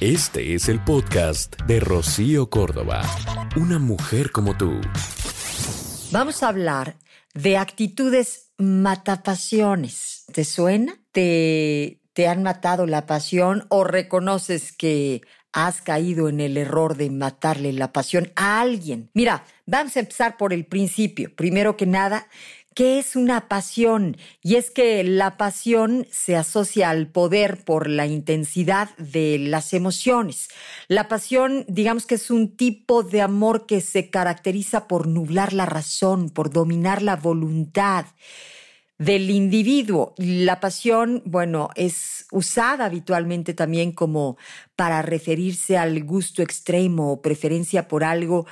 Este es el podcast de Rocío Córdoba. Una mujer como tú. Vamos a hablar de actitudes matapasiones. ¿Te suena? ¿Te, ¿Te han matado la pasión o reconoces que has caído en el error de matarle la pasión a alguien? Mira, vamos a empezar por el principio. Primero que nada, ¿Qué es una pasión? Y es que la pasión se asocia al poder por la intensidad de las emociones. La pasión, digamos que es un tipo de amor que se caracteriza por nublar la razón, por dominar la voluntad del individuo. La pasión, bueno, es usada habitualmente también como para referirse al gusto extremo o preferencia por algo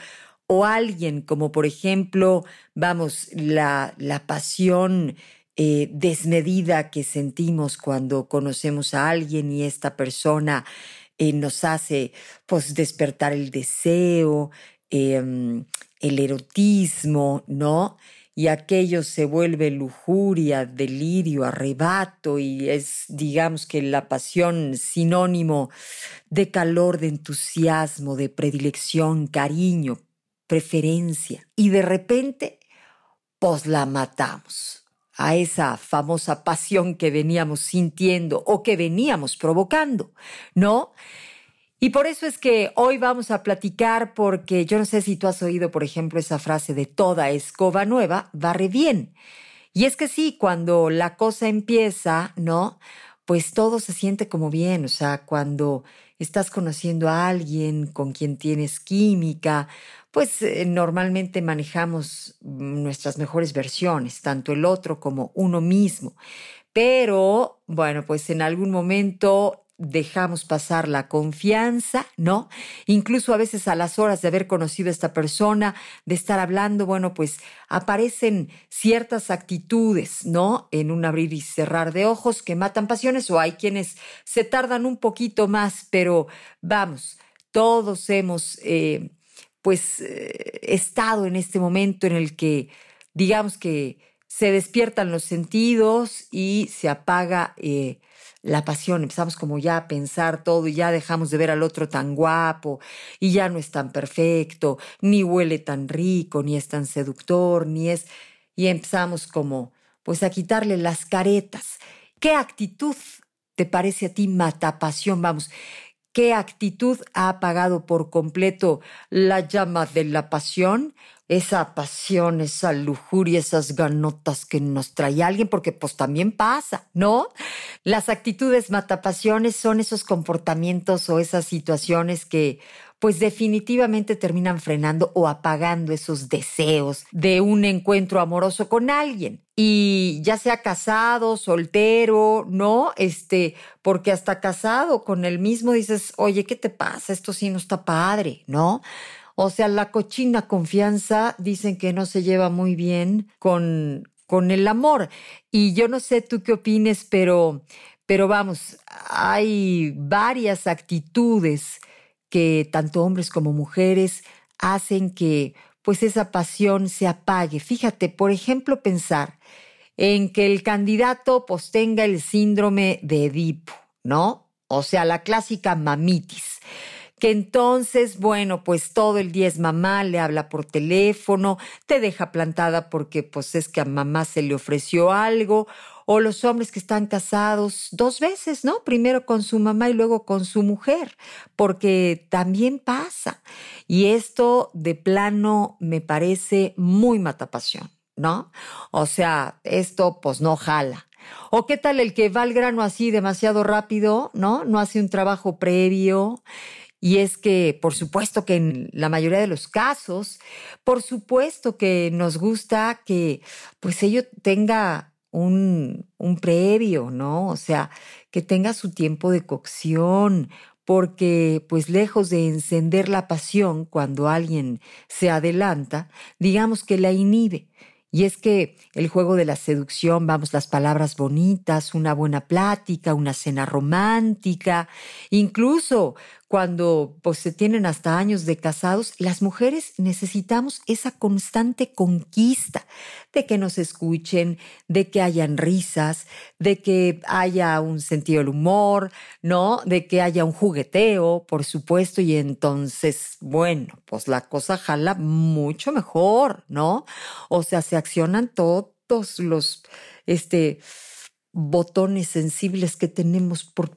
o alguien, como por ejemplo, vamos, la, la pasión eh, desmedida que sentimos cuando conocemos a alguien y esta persona eh, nos hace pues despertar el deseo, em, el erotismo, ¿no? Y aquello se vuelve lujuria, delirio, arrebato y es, digamos que la pasión sinónimo de calor, de entusiasmo, de predilección, cariño, preferencia y de repente, pues la matamos a esa famosa pasión que veníamos sintiendo o que veníamos provocando, ¿no? Y por eso es que hoy vamos a platicar porque yo no sé si tú has oído, por ejemplo, esa frase de toda escoba nueva barre bien. Y es que sí, cuando la cosa empieza, ¿no? Pues todo se siente como bien, o sea, cuando estás conociendo a alguien con quien tienes química, pues eh, normalmente manejamos nuestras mejores versiones, tanto el otro como uno mismo. Pero, bueno, pues en algún momento dejamos pasar la confianza, ¿no? Incluso a veces a las horas de haber conocido a esta persona, de estar hablando, bueno, pues aparecen ciertas actitudes, ¿no? En un abrir y cerrar de ojos que matan pasiones o hay quienes se tardan un poquito más, pero vamos, todos hemos eh, pues eh, estado en este momento en el que digamos que se despiertan los sentidos y se apaga eh, la pasión. Empezamos como ya a pensar todo y ya dejamos de ver al otro tan guapo y ya no es tan perfecto, ni huele tan rico, ni es tan seductor, ni es... Y empezamos como pues a quitarle las caretas. ¿Qué actitud te parece a ti mata pasión? Vamos, qué actitud ha apagado por completo la llama de la pasión, esa pasión, esa lujuria, esas ganotas que nos trae alguien, porque pues también pasa, ¿no? Las actitudes matapasiones son esos comportamientos o esas situaciones que pues definitivamente terminan frenando o apagando esos deseos de un encuentro amoroso con alguien. Y ya sea casado, soltero, ¿no? Este, porque hasta casado con el mismo dices, oye, ¿qué te pasa? Esto sí no está padre, ¿no? O sea, la cochina confianza dicen que no se lleva muy bien con, con el amor. Y yo no sé tú qué opines, pero, pero vamos, hay varias actitudes que tanto hombres como mujeres hacen que pues esa pasión se apague. Fíjate, por ejemplo, pensar en que el candidato pues tenga el síndrome de Edipo, ¿no? O sea, la clásica mamitis que entonces, bueno, pues todo el día es mamá, le habla por teléfono, te deja plantada porque pues es que a mamá se le ofreció algo, o los hombres que están casados dos veces, ¿no? Primero con su mamá y luego con su mujer, porque también pasa. Y esto de plano me parece muy matapasión, ¿no? O sea, esto pues no jala. ¿O qué tal el que va al grano así demasiado rápido, ¿no? No hace un trabajo previo. Y es que, por supuesto que en la mayoría de los casos, por supuesto que nos gusta que pues ello tenga un, un previo, ¿no? O sea, que tenga su tiempo de cocción, porque pues lejos de encender la pasión cuando alguien se adelanta, digamos que la inhibe. Y es que el juego de la seducción, vamos, las palabras bonitas, una buena plática, una cena romántica, incluso cuando pues, se tienen hasta años de casados, las mujeres necesitamos esa constante conquista de que nos escuchen, de que hayan risas, de que haya un sentido del humor, ¿no? De que haya un jugueteo, por supuesto, y entonces, bueno, pues la cosa jala mucho mejor, ¿no? O sea, se accionan todos los, este, botones sensibles que tenemos por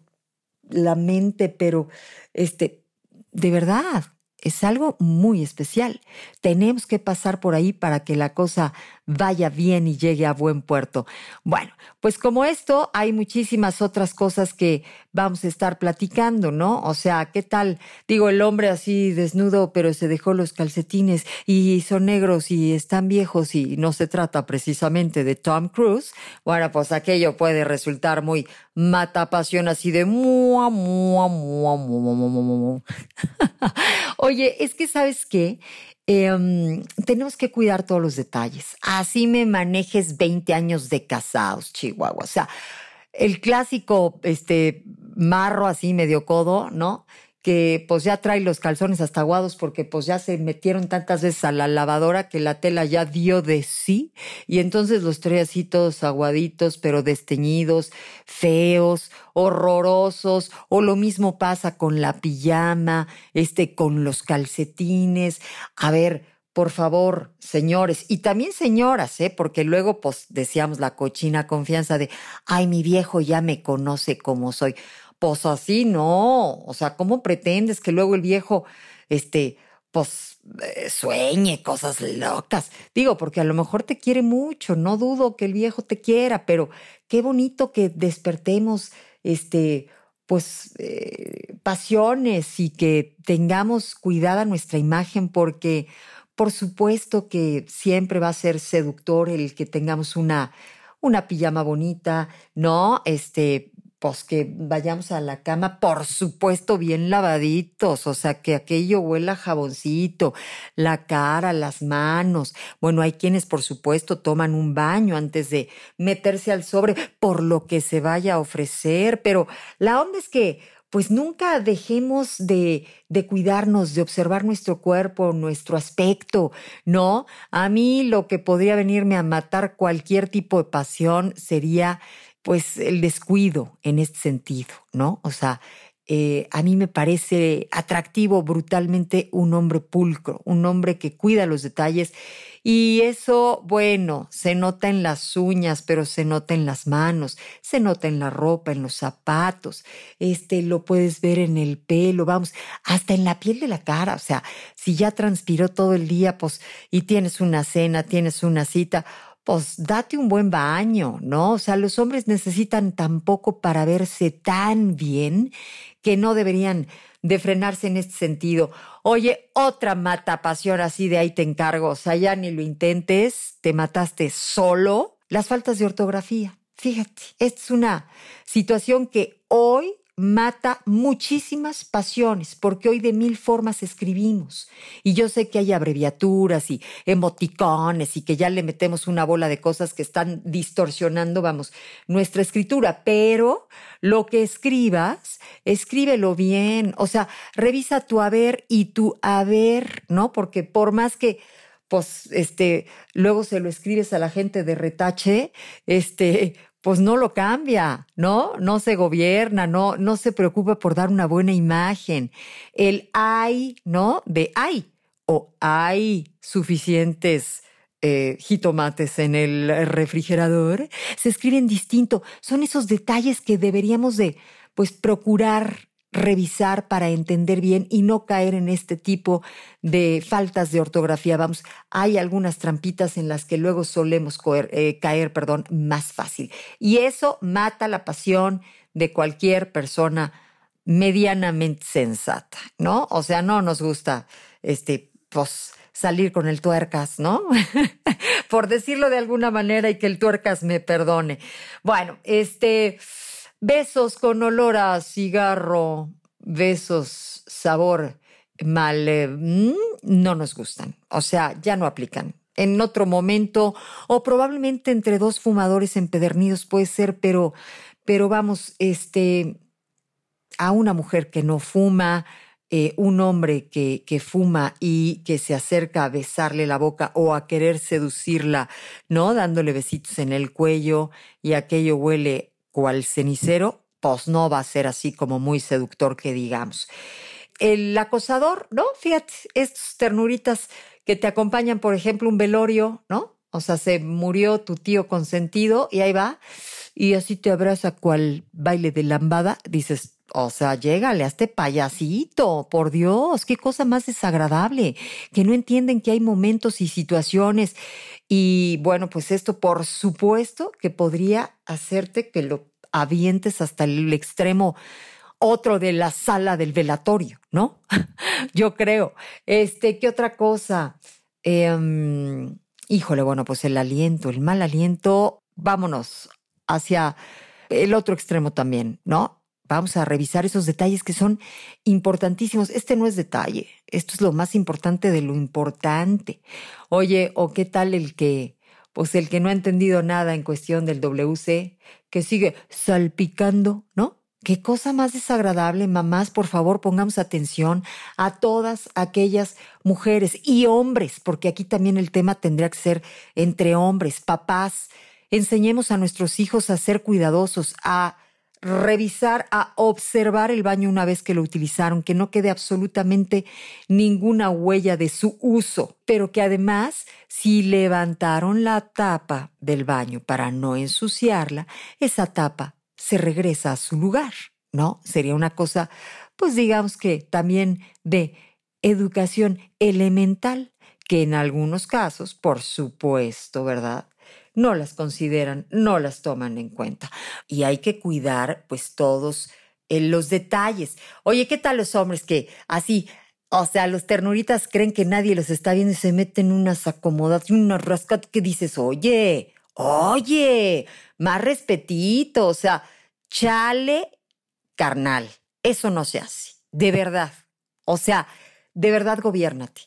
la mente, pero este, de verdad, es algo muy especial. Tenemos que pasar por ahí para que la cosa vaya bien y llegue a buen puerto. Bueno, pues como esto, hay muchísimas otras cosas que vamos a estar platicando, ¿no? O sea, ¿qué tal? Digo, el hombre así desnudo, pero se dejó los calcetines y son negros y están viejos y no se trata precisamente de Tom Cruise. Bueno, pues aquello puede resultar muy mata pasión así de mua, mua, mua, mua, mua, mua. Oye, es que sabes qué? Em, tenemos que cuidar todos los detalles. Así me manejes 20 años de casados, Chihuahua. O sea, el clásico este, marro así medio codo, ¿no? Que pues ya trae los calzones hasta aguados porque pues ya se metieron tantas veces a la lavadora que la tela ya dio de sí y entonces los trae así todos aguaditos pero desteñidos, feos, horrorosos o lo mismo pasa con la pijama, este con los calcetines. A ver, por favor, señores, y también señoras, ¿eh? porque luego pues decíamos la cochina confianza de, ay, mi viejo ya me conoce como soy. Pues así no. O sea, ¿cómo pretendes que luego el viejo, este, pues eh, sueñe cosas locas? Digo, porque a lo mejor te quiere mucho, no dudo que el viejo te quiera, pero qué bonito que despertemos, este, pues, eh, pasiones y que tengamos cuidada nuestra imagen porque por supuesto que siempre va a ser seductor el que tengamos una, una pijama bonita, ¿no? Este, pues que vayamos a la cama, por supuesto, bien lavaditos, o sea, que aquello huela jaboncito, la cara, las manos. Bueno, hay quienes, por supuesto, toman un baño antes de meterse al sobre por lo que se vaya a ofrecer, pero la onda es que pues nunca dejemos de, de, cuidarnos, de observar nuestro cuerpo, nuestro aspecto, ¿no? A mí lo que podría venirme a matar cualquier tipo de pasión sería pues el descuido en este sentido, ¿no? O sea, eh, a mí me parece atractivo brutalmente un hombre pulcro, un hombre que cuida los detalles y eso, bueno, se nota en las uñas, pero se nota en las manos, se nota en la ropa, en los zapatos, este lo puedes ver en el pelo, vamos, hasta en la piel de la cara, o sea, si ya transpiró todo el día, pues, y tienes una cena, tienes una cita, pues date un buen baño, ¿no? O sea, los hombres necesitan tan poco para verse tan bien que no deberían de frenarse en este sentido. Oye, otra mata pasión así de ahí te encargo, o sea, ya ni lo intentes, te mataste solo. Las faltas de ortografía. Fíjate, esta es una situación que hoy mata muchísimas pasiones, porque hoy de mil formas escribimos. Y yo sé que hay abreviaturas y emoticones y que ya le metemos una bola de cosas que están distorsionando, vamos, nuestra escritura, pero lo que escribas, escríbelo bien, o sea, revisa tu haber y tu haber, ¿no? Porque por más que pues este luego se lo escribes a la gente de retache, este pues no lo cambia, ¿no? No se gobierna, no, no se preocupa por dar una buena imagen. El hay, ¿no? De hay o hay suficientes eh, jitomates en el refrigerador, se escriben distinto. Son esos detalles que deberíamos de, pues, procurar revisar para entender bien y no caer en este tipo de faltas de ortografía. Vamos, hay algunas trampitas en las que luego solemos eh, caer, perdón, más fácil. Y eso mata la pasión de cualquier persona medianamente sensata, ¿no? O sea, no nos gusta, este, pues, salir con el tuercas, ¿no? Por decirlo de alguna manera y que el tuercas me perdone. Bueno, este, Besos con olor a cigarro, besos, sabor mal, no nos gustan. O sea, ya no aplican. En otro momento, o probablemente entre dos fumadores empedernidos puede ser, pero, pero vamos, este, a una mujer que no fuma, eh, un hombre que, que, fuma y que se acerca a besarle la boca o a querer seducirla, ¿no? Dándole besitos en el cuello y aquello huele cual cenicero, pues no va a ser así como muy seductor que digamos. El acosador, ¿no? Fíjate, estos ternuritas que te acompañan, por ejemplo, un velorio, ¿no? O sea, se murió tu tío consentido y ahí va, y así te abraza cual baile de lambada, dices, o sea, llégale a este payasito, por Dios, qué cosa más desagradable, que no entienden que hay momentos y situaciones. Y bueno, pues esto por supuesto que podría hacerte que lo avientes hasta el extremo otro de la sala del velatorio, ¿no? Yo creo. Este, ¿qué otra cosa? Em, híjole, bueno, pues el aliento, el mal aliento, vámonos hacia el otro extremo también, ¿no? Vamos a revisar esos detalles que son importantísimos. Este no es detalle, esto es lo más importante de lo importante. Oye, o qué tal el que, pues el que no ha entendido nada en cuestión del WC, que sigue salpicando, ¿no? Qué cosa más desagradable, mamás, por favor, pongamos atención a todas aquellas mujeres y hombres, porque aquí también el tema tendría que ser entre hombres, papás. Enseñemos a nuestros hijos a ser cuidadosos, a revisar, a observar el baño una vez que lo utilizaron, que no quede absolutamente ninguna huella de su uso, pero que además, si levantaron la tapa del baño para no ensuciarla, esa tapa se regresa a su lugar, ¿no? Sería una cosa, pues digamos que también de educación elemental, que en algunos casos, por supuesto, ¿verdad? no las consideran, no las toman en cuenta. Y hay que cuidar pues todos eh, los detalles. Oye, ¿qué tal los hombres que así, o sea, los ternuritas creen que nadie los está viendo y se meten unas acomodadas, unas rascadas que dices, oye, oye, más respetito, o sea, chale carnal. Eso no se hace, de verdad. O sea, de verdad gobiernate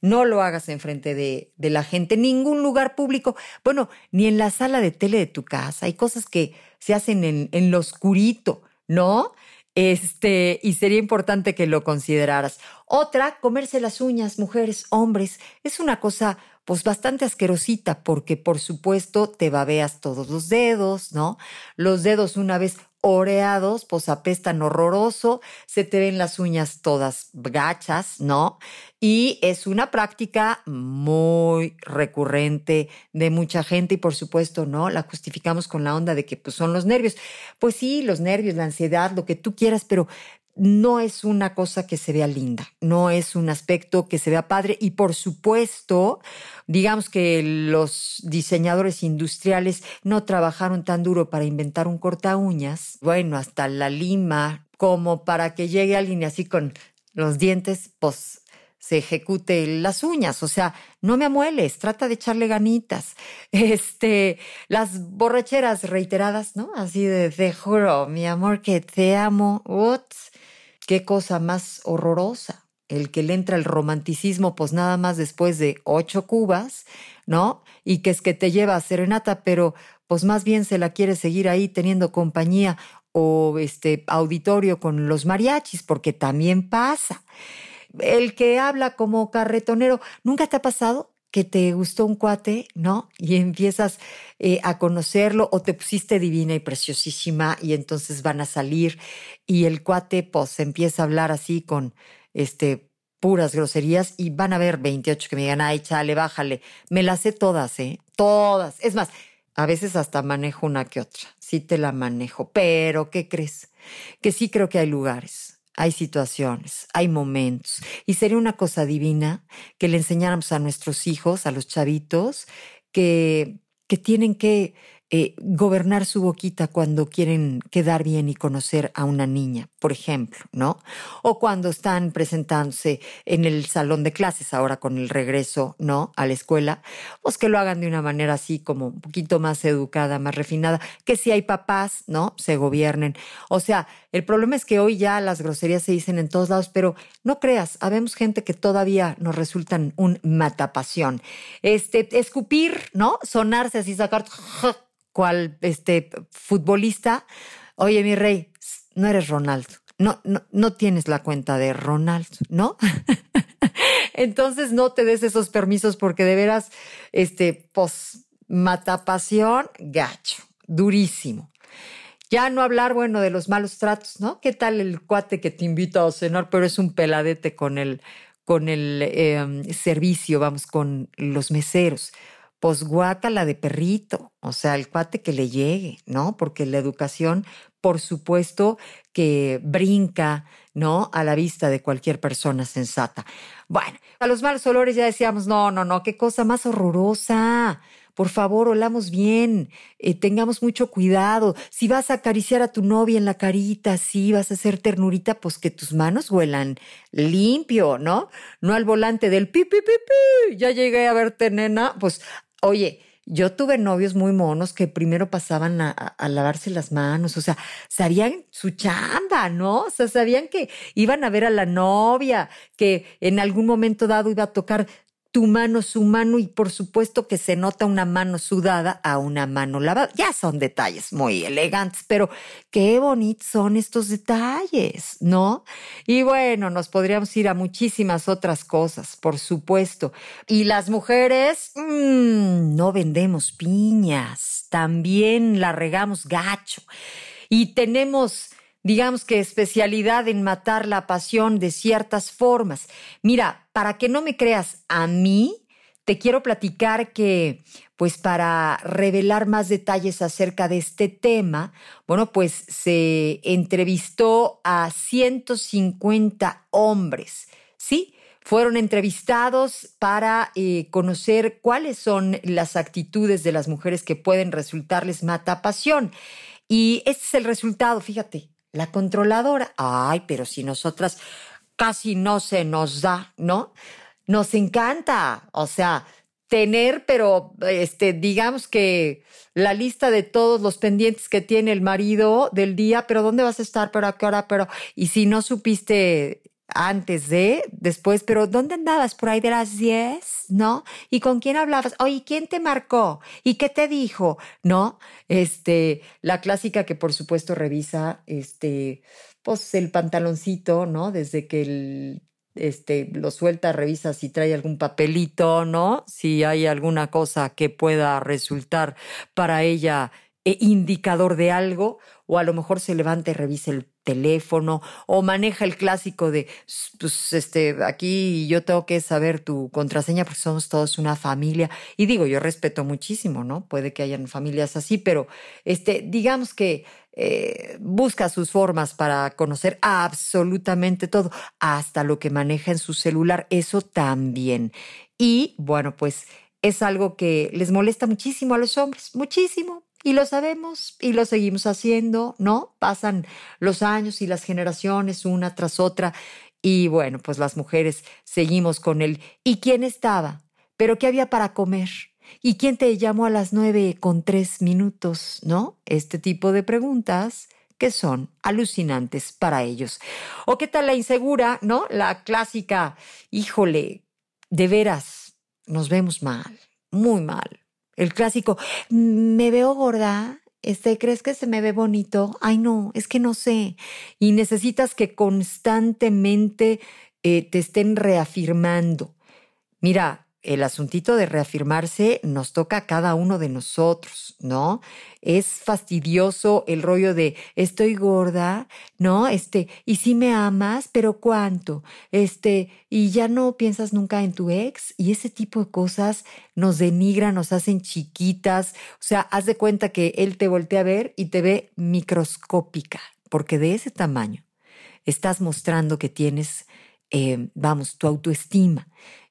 no lo hagas enfrente de, de la gente, ningún lugar público, bueno, ni en la sala de tele de tu casa. Hay cosas que se hacen en, en lo oscurito, ¿no? Este, y sería importante que lo consideraras. Otra, comerse las uñas, mujeres, hombres, es una cosa pues bastante asquerosita porque por supuesto te babeas todos los dedos, ¿no? Los dedos una vez oreados, pues apestan horroroso, se te ven las uñas todas gachas, ¿no? Y es una práctica muy recurrente de mucha gente y por supuesto, ¿no? La justificamos con la onda de que pues, son los nervios. Pues sí, los nervios, la ansiedad, lo que tú quieras, pero no es una cosa que se vea linda, no es un aspecto que se vea padre y por supuesto, digamos que los diseñadores industriales no trabajaron tan duro para inventar un corta uñas, bueno, hasta la lima, como para que llegue alguien así con los dientes, pues se ejecute las uñas, o sea, no me amueles, trata de echarle ganitas. Este, las borracheras reiteradas, ¿no? Así de, te juro, mi amor, que te amo. What? Qué cosa más horrorosa. El que le entra el romanticismo, pues nada más después de ocho cubas, ¿no? Y que es que te lleva a serenata, pero pues más bien se la quiere seguir ahí teniendo compañía o este auditorio con los mariachis, porque también pasa. El que habla como carretonero, ¿nunca te ha pasado que te gustó un cuate, ¿no? Y empiezas eh, a conocerlo o te pusiste divina y preciosísima y entonces van a salir y el cuate pues empieza a hablar así con este puras groserías y van a ver 28 que me digan, ay, chale, bájale. Me las sé todas, ¿eh? Todas. Es más, a veces hasta manejo una que otra. Sí te la manejo. Pero, ¿qué crees? Que sí creo que hay lugares hay situaciones, hay momentos. Y sería una cosa divina que le enseñáramos a nuestros hijos, a los chavitos, que, que tienen que eh, gobernar su boquita cuando quieren quedar bien y conocer a una niña, por ejemplo, ¿no? O cuando están presentándose en el salón de clases ahora con el regreso, ¿no? A la escuela, pues que lo hagan de una manera así como un poquito más educada, más refinada, que si hay papás, ¿no? Se gobiernen. O sea, el problema es que hoy ya las groserías se dicen en todos lados, pero no creas, habemos gente que todavía nos resultan un matapasión. Este, escupir, ¿no? Sonarse así, sacar cual este futbolista, oye mi rey, no eres Ronaldo, no, no, no tienes la cuenta de Ronaldo, ¿no? Entonces no te des esos permisos porque de veras, este, pues, matapasión, gacho, durísimo. Ya no hablar, bueno, de los malos tratos, ¿no? ¿Qué tal el cuate que te invita a cenar, pero es un peladete con el, con el em, servicio, vamos, con los meseros? Pues la de perrito, o sea, el cuate que le llegue, ¿no? Porque la educación, por supuesto, que brinca, ¿no? A la vista de cualquier persona sensata. Bueno, a los malos olores ya decíamos, no, no, no, qué cosa más horrorosa por favor, olamos bien, eh, tengamos mucho cuidado. Si vas a acariciar a tu novia en la carita, si vas a hacer ternurita, pues que tus manos huelan limpio, ¿no? No al volante del pi, pi, pi, pi. Ya llegué a verte, nena. Pues, oye, yo tuve novios muy monos que primero pasaban a, lavarse las manos, o sea, sabían su chamba, ¿no? O sea, sabían que iban a ver a la novia, que en algún momento dado iba a tocar tu mano, su mano, y por supuesto que se nota una mano sudada a una mano lavada. Ya son detalles muy elegantes, pero qué bonitos son estos detalles, ¿no? Y bueno, nos podríamos ir a muchísimas otras cosas, por supuesto. Y las mujeres, mmm, no vendemos piñas, también la regamos gacho. Y tenemos digamos que especialidad en matar la pasión de ciertas formas. Mira, para que no me creas a mí, te quiero platicar que, pues para revelar más detalles acerca de este tema, bueno, pues se entrevistó a 150 hombres, ¿sí? Fueron entrevistados para eh, conocer cuáles son las actitudes de las mujeres que pueden resultarles mata pasión. Y este es el resultado, fíjate, la controladora, ay, pero si nosotras casi no se nos da, ¿no? Nos encanta, o sea, tener, pero este, digamos que la lista de todos los pendientes que tiene el marido del día, pero ¿dónde vas a estar? ¿Pero a qué hora? Pero, y si no supiste antes de, después, pero ¿dónde andabas? Por ahí de las 10, ¿no? ¿Y con quién hablabas? Oye, ¿quién te marcó? ¿Y qué te dijo? ¿No? Este, la clásica que por supuesto revisa, este, pues el pantaloncito, ¿no? Desde que el, este, lo suelta, revisa si trae algún papelito, ¿no? Si hay alguna cosa que pueda resultar para ella eh, indicador de algo, o a lo mejor se levanta y revisa el teléfono o maneja el clásico de, pues, este, aquí yo tengo que saber tu contraseña porque somos todos una familia. Y digo, yo respeto muchísimo, ¿no? Puede que hayan familias así, pero este, digamos que eh, busca sus formas para conocer absolutamente todo, hasta lo que maneja en su celular, eso también. Y bueno, pues es algo que les molesta muchísimo a los hombres, muchísimo, y lo sabemos y lo seguimos haciendo, ¿no? Pasan los años y las generaciones una tras otra y bueno, pues las mujeres seguimos con él. ¿Y quién estaba? ¿Pero qué había para comer? ¿Y quién te llamó a las nueve con tres minutos? ¿No? Este tipo de preguntas que son alucinantes para ellos. ¿O qué tal la insegura, no? La clásica, híjole, de veras, nos vemos mal, muy mal. El clásico, me veo gorda, este, ¿crees que se me ve bonito? Ay, no, es que no sé. Y necesitas que constantemente eh, te estén reafirmando. Mira, el asuntito de reafirmarse nos toca a cada uno de nosotros, ¿no? Es fastidioso el rollo de estoy gorda, ¿no? Este, y si me amas, pero ¿cuánto? Este, y ya no piensas nunca en tu ex y ese tipo de cosas nos denigran, nos hacen chiquitas, o sea, haz de cuenta que él te voltea a ver y te ve microscópica, porque de ese tamaño estás mostrando que tienes, eh, vamos, tu autoestima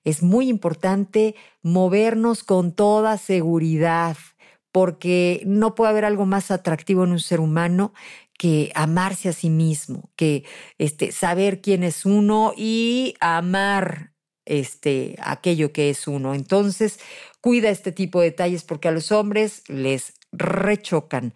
es muy importante movernos con toda seguridad, porque no puede haber algo más atractivo en un ser humano que amarse a sí mismo, que este, saber quién es uno y amar este, aquello que es uno. Entonces, cuida este tipo de detalles porque a los hombres les rechocan.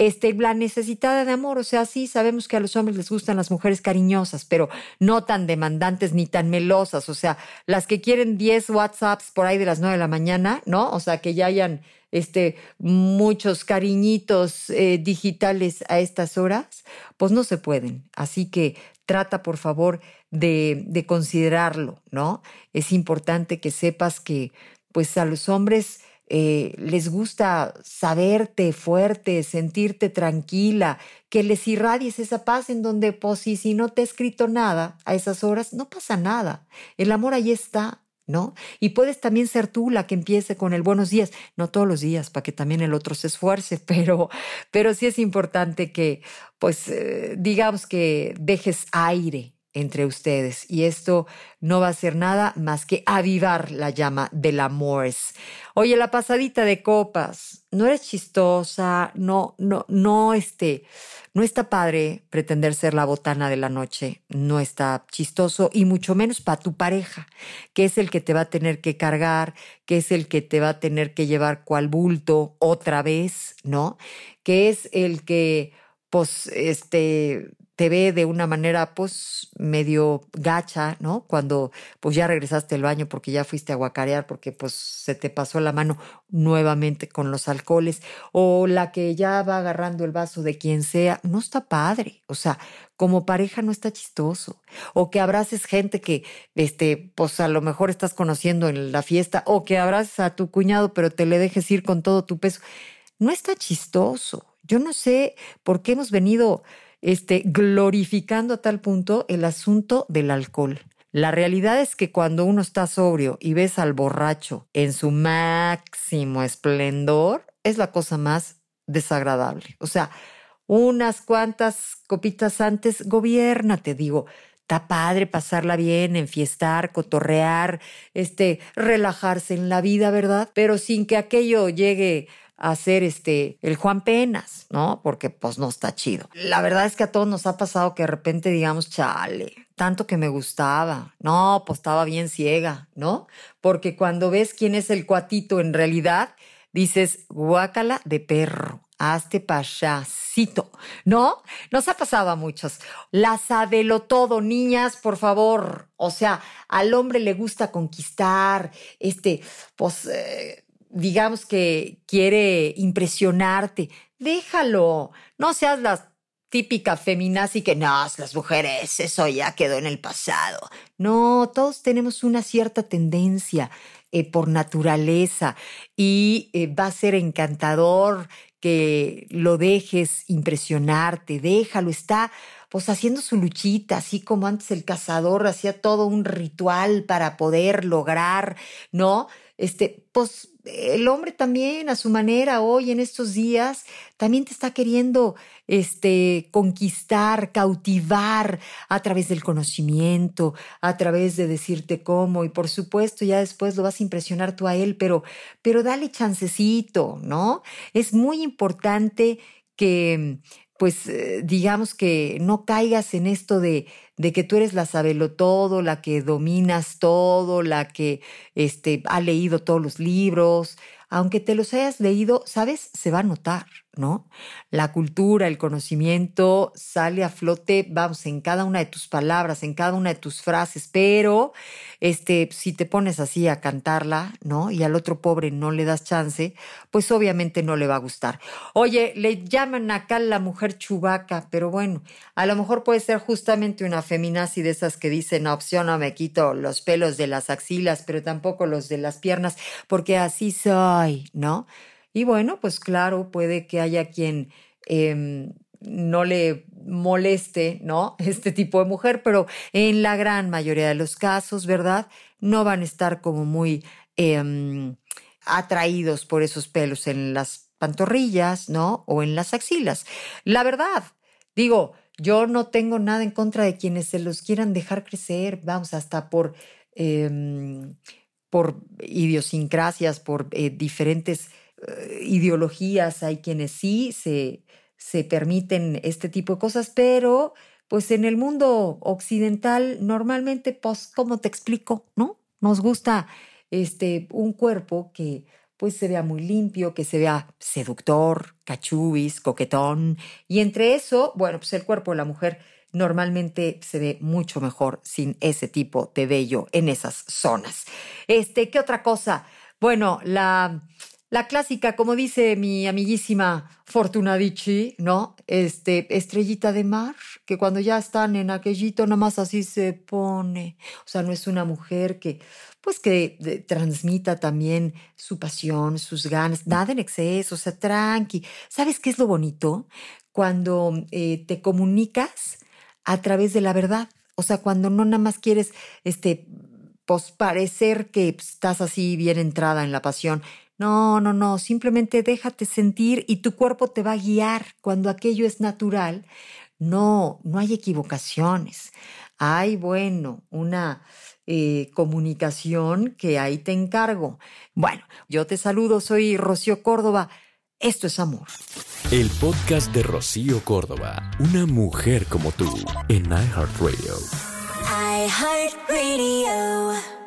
Este, la necesitada de amor, o sea, sí sabemos que a los hombres les gustan las mujeres cariñosas, pero no tan demandantes ni tan melosas, o sea, las que quieren 10 WhatsApps por ahí de las 9 de la mañana, ¿no? O sea, que ya hayan este, muchos cariñitos eh, digitales a estas horas, pues no se pueden. Así que trata, por favor, de, de considerarlo, ¿no? Es importante que sepas que, pues a los hombres eh, les gusta saberte fuerte, sentirte tranquila, que les irradies esa paz en donde, pues, si, si no te he escrito nada a esas horas, no pasa nada. El amor ahí está, ¿no? Y puedes también ser tú la que empiece con el buenos días, no todos los días, para que también el otro se esfuerce, pero, pero sí es importante que, pues, eh, digamos que dejes aire entre ustedes y esto no va a ser nada más que avivar la llama del amor. Oye, la pasadita de copas, no eres chistosa, no, no, no, este, no está padre pretender ser la botana de la noche, no está chistoso y mucho menos para tu pareja, que es el que te va a tener que cargar, que es el que te va a tener que llevar cual bulto otra vez, ¿no? Que es el que, pues, este, te ve de una manera pues medio gacha, ¿no? Cuando pues ya regresaste al baño porque ya fuiste a guacarear porque pues se te pasó la mano nuevamente con los alcoholes o la que ya va agarrando el vaso de quien sea, no está padre, o sea, como pareja no está chistoso o que abraces gente que este pues a lo mejor estás conociendo en la fiesta o que abraces a tu cuñado pero te le dejes ir con todo tu peso, no está chistoso. Yo no sé por qué hemos venido este, glorificando a tal punto el asunto del alcohol. La realidad es que cuando uno está sobrio y ves al borracho en su máximo esplendor, es la cosa más desagradable. O sea, unas cuantas copitas antes, gobierna, te digo. Está padre pasarla bien, enfiestar, cotorrear, este, relajarse en la vida, ¿verdad? Pero sin que aquello llegue hacer este el Juan Penas, ¿no? Porque pues no está chido. La verdad es que a todos nos ha pasado que de repente digamos, chale, tanto que me gustaba. No, pues estaba bien ciega, ¿no? Porque cuando ves quién es el cuatito en realidad, dices, guácala de perro, hazte payasito, ¿no? Nos ha pasado a muchos. La sabelo todo, niñas, por favor. O sea, al hombre le gusta conquistar, este, pues... Eh, digamos que quiere impresionarte, déjalo, no seas la típica feminazi que no, las mujeres, eso ya quedó en el pasado. No, todos tenemos una cierta tendencia eh, por naturaleza y eh, va a ser encantador que lo dejes impresionarte, déjalo, está pues haciendo su luchita, así como antes el cazador hacía todo un ritual para poder lograr, ¿no? Este, pues el hombre también a su manera hoy en estos días también te está queriendo este conquistar, cautivar a través del conocimiento, a través de decirte cómo y por supuesto ya después lo vas a impresionar tú a él, pero pero dale chancecito, ¿no? Es muy importante que pues eh, digamos que no caigas en esto de, de que tú eres la sabelo todo, la que dominas todo, la que este, ha leído todos los libros. Aunque te los hayas leído, sabes, se va a notar. ¿No? La cultura, el conocimiento sale a flote, vamos, en cada una de tus palabras, en cada una de tus frases, pero este, si te pones así a cantarla, ¿no? Y al otro pobre no le das chance, pues obviamente no le va a gustar. Oye, le llaman acá la mujer chubaca, pero bueno, a lo mejor puede ser justamente una feminazi de esas que dicen, no, opción no me quito los pelos de las axilas, pero tampoco los de las piernas, porque así soy, ¿no? Y bueno, pues claro, puede que haya quien em, no le moleste, ¿no? Este tipo de mujer, pero en la gran mayoría de los casos, ¿verdad? No van a estar como muy em, atraídos por esos pelos en las pantorrillas, ¿no? O en las axilas. La verdad, digo, yo no tengo nada en contra de quienes se los quieran dejar crecer, vamos, hasta por, em, por idiosincrasias, por eh, diferentes eh, ideologías, hay quienes sí se, se permiten este tipo de cosas, pero pues en el mundo occidental normalmente, pues, ¿cómo te explico? ¿No? Nos gusta este, un cuerpo que pues se vea muy limpio, que se vea seductor, cachubis, coquetón. Y entre eso, bueno, pues el cuerpo de la mujer normalmente se ve mucho mejor sin ese tipo de vello en esas zonas. Este, ¿qué otra cosa? Bueno, la la clásica, como dice mi amiguísima Fortunadici, ¿no? Este, estrellita de mar, que cuando ya están en aquellito, nomás así se pone. O sea, no es una mujer que, pues que transmita también su pasión, sus ganas, nada en exceso, o sea, tranqui. ¿Sabes qué es lo bonito? Cuando eh, te comunicas a través de la verdad. O sea, cuando no nada más quieres, este, pues parecer que estás así bien entrada en la pasión. No, no, no, simplemente déjate sentir y tu cuerpo te va a guiar cuando aquello es natural. No, no hay equivocaciones. Hay, bueno, una eh, comunicación que ahí te encargo. Bueno, yo te saludo, soy Rocío Córdoba. Esto es amor. El podcast de Rocío Córdoba, una mujer como tú, en iHeartRadio. iHeartRadio.